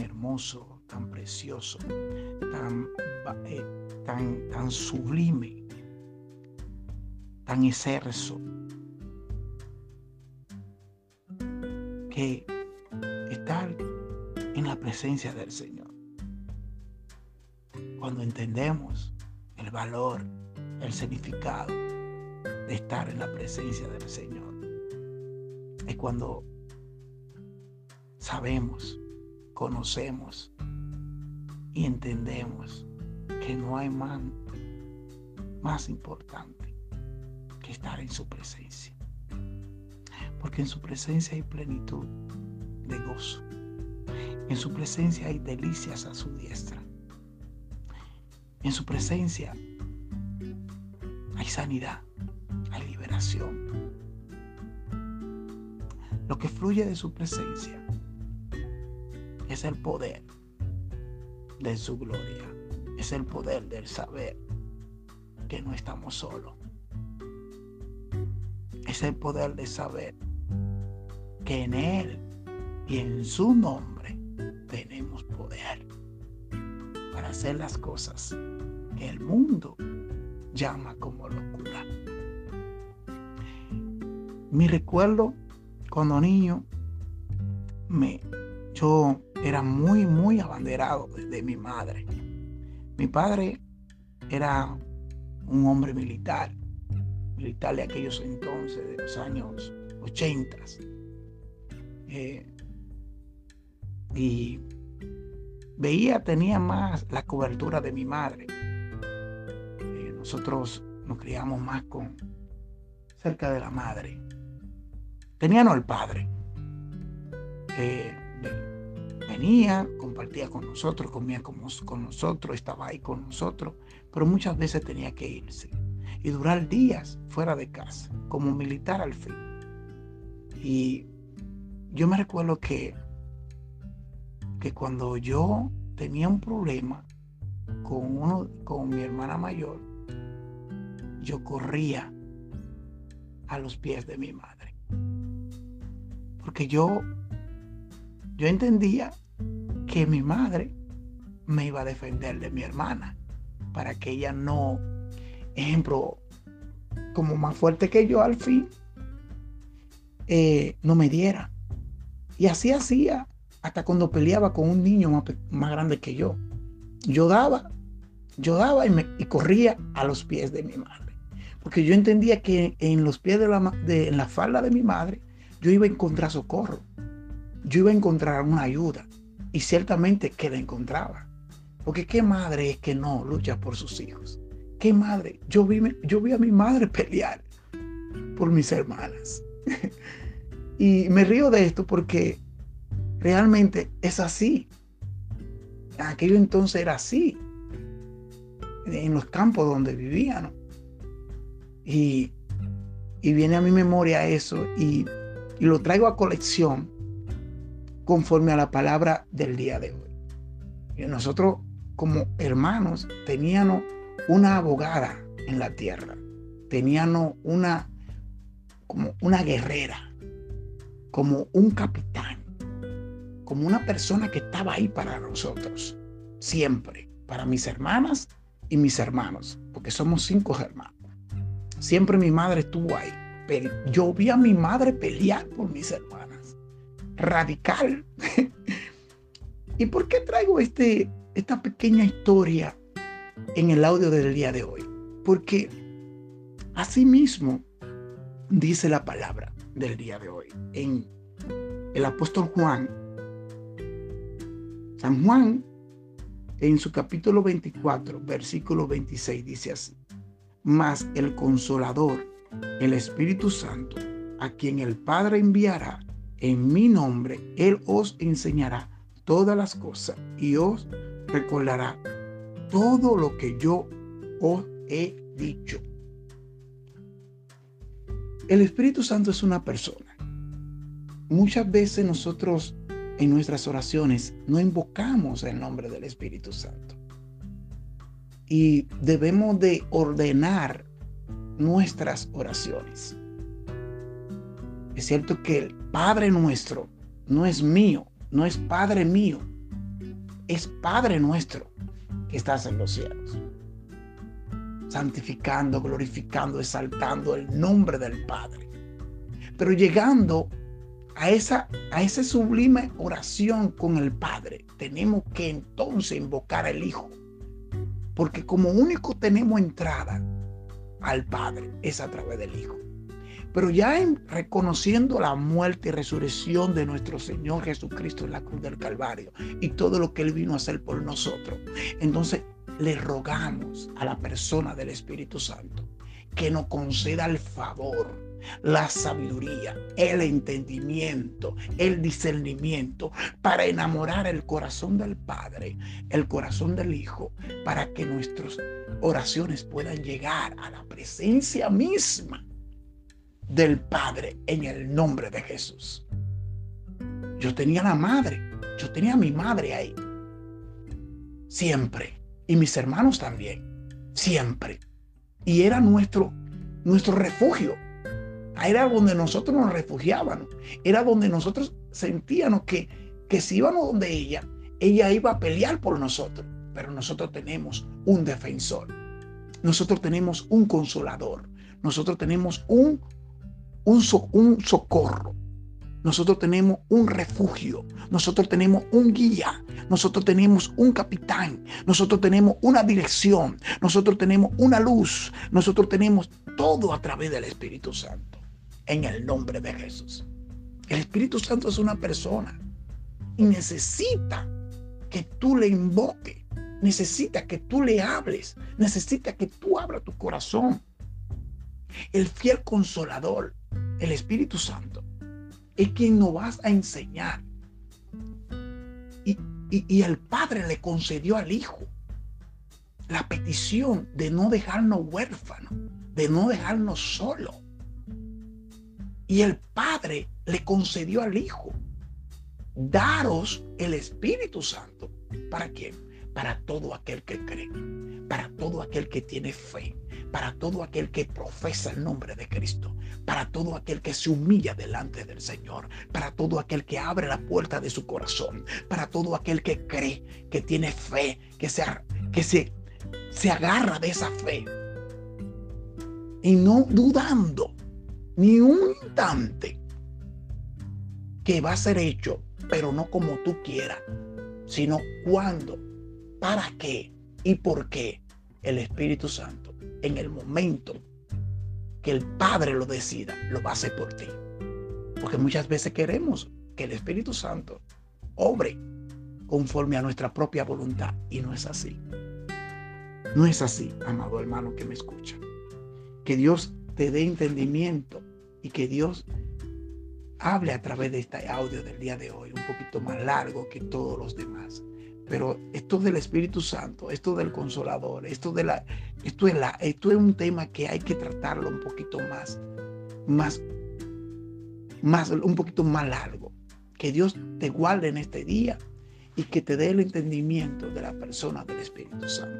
hermoso, tan precioso, tan, eh, tan, sublime, tan exerso, que estar en la presencia del Señor. Cuando entendemos el valor, el significado de estar en la presencia del Señor, es cuando sabemos, conocemos y entendemos que no hay más, importante que estar en su presencia. Porque en su presencia hay plenitud de gozo. En su presencia hay delicias a su diestra. En su presencia hay sanidad, hay liberación. Lo que fluye de su presencia es el poder de su gloria. Es el poder del saber que no estamos solos. Es el poder de saber que en Él y en su nombre tenemos poder para hacer las cosas que el mundo llama como locura. Mi recuerdo cuando niño, me, yo era muy, muy abanderado de, mi madre. Mi padre era un hombre militar, militar de aquellos entonces, de los años 80. Eh, y veía, tenía más la cobertura de mi madre. Eh, nosotros nos criamos más con cerca de la madre. Tenían el padre. Eh, compartía con nosotros, comía con, con nosotros, estaba ahí con nosotros, pero muchas veces tenía que irse y durar días fuera de casa, como militar al fin. Y yo me recuerdo que, que cuando yo tenía un problema con, uno, con mi hermana mayor, yo corría a los pies de mi madre. Porque yo yo entendía que mi madre me iba a defender de mi hermana para que ella no, ejemplo, como más fuerte que yo al fin, eh, no me diera. Y así hacía hasta cuando peleaba con un niño más, grande que yo. Yo daba, yo daba y, me, corría a los pies de mi madre. Porque yo entendía que en los pies de la, de, en la falda de mi madre, yo iba a encontrar socorro yo iba a encontrar una ayuda. Y ciertamente que la encontraba. Porque qué madre es que no lucha por sus hijos. ¿Qué madre? Yo vi, yo vi a mi madre pelear por mis hermanas. y me río de esto porque realmente es así. En aquello entonces era así. En los campos donde vivían. Y, y viene a mi memoria eso y, y lo traigo a colección conforme a la palabra del día de hoy. Y nosotros como hermanos teníamos una abogada en la tierra, teníamos una como una guerrera, como un capitán, como una persona que estaba ahí para nosotros, siempre, para mis hermanas y mis hermanos, porque somos cinco hermanos. Siempre mi madre estuvo ahí. Pero yo vi a mi madre pelear por mis hermanos radical. ¿Y por qué traigo este, esta pequeña historia en el audio del día de hoy? Porque asimismo dice la palabra del día de hoy en el apóstol Juan. San Juan en su capítulo 24, versículo 26 dice así, mas el consolador, el Espíritu Santo, a quien el Padre enviará en mi nombre, Él os enseñará todas las cosas y os recordará todo lo que yo os he dicho. El Espíritu Santo es una persona. Muchas veces nosotros en nuestras oraciones no invocamos el nombre del Espíritu Santo. Y debemos de ordenar nuestras oraciones. Es cierto que el Padre nuestro no es mío, no es Padre mío, es Padre nuestro que estás en los cielos. Santificando, glorificando, exaltando el nombre del Padre. Pero llegando a esa, a esa sublime oración con el Padre, tenemos que entonces invocar al Hijo. Porque como único tenemos entrada al Padre es a través del Hijo. Pero ya en, reconociendo la muerte y resurrección de nuestro Señor Jesucristo en la cruz del Calvario y todo lo que Él vino a hacer por nosotros, entonces le rogamos a la persona del Espíritu Santo que nos conceda el favor, la sabiduría, el entendimiento, el discernimiento para enamorar el corazón del Padre, el corazón del Hijo, para que nuestras oraciones puedan llegar a la presencia misma del Padre en el nombre de Jesús. Yo tenía la madre, yo tenía a mi madre ahí. Siempre. Y mis hermanos también. Siempre. Y era nuestro, nuestro refugio. Era donde nosotros nos refugiábamos. Era donde nosotros sentíamos que, que si íbamos donde ella, ella iba a pelear por nosotros. Pero nosotros tenemos un defensor. Nosotros tenemos un consolador. Nosotros tenemos un un, socorro. Nosotros tenemos un refugio, nosotros tenemos un guía, nosotros tenemos un capitán, nosotros tenemos una dirección, nosotros tenemos una luz, nosotros tenemos todo a través del Espíritu Santo, en el nombre de Jesús. El Espíritu Santo es una persona y necesita que tú le invoques, necesita que tú le hables, necesita que tú abras tu corazón. El fiel consolador el Espíritu Santo es quien nos va a enseñar. Y, y el Padre le concedió al Hijo la petición de no dejarnos huérfanos, de no dejarnos solos. Y el Padre le concedió al Hijo daros el Espíritu Santo. ¿Para quién? Para todo aquel que cree, para todo aquel que tiene fe, para todo aquel que profesa el nombre de Cristo, para todo aquel que se humilla delante del Señor, para todo aquel que abre la puerta de su corazón, para todo aquel que cree, que tiene fe, que se, que se, se agarra de esa fe. Y no dudando ni un instante que va a ser hecho, pero no como tú quieras, sino cuándo, para qué y por qué el Espíritu Santo en el momento que el Padre lo decida, lo va a hacer por ti. Porque muchas veces queremos que el Espíritu Santo obre conforme a nuestra propia voluntad y no es así. No es así, amado hermano que me escucha. Que Dios te dé entendimiento y que Dios hable a través de este audio del día de hoy, un poquito más largo que todos los demás. Pero esto del Espíritu Santo, esto del Consolador, esto, de la, esto, es, la, esto es un tema que hay que tratarlo un poquito más, más, más, un poquito más largo. Que Dios te guarde en este día y que te dé el entendimiento de la persona del Espíritu Santo.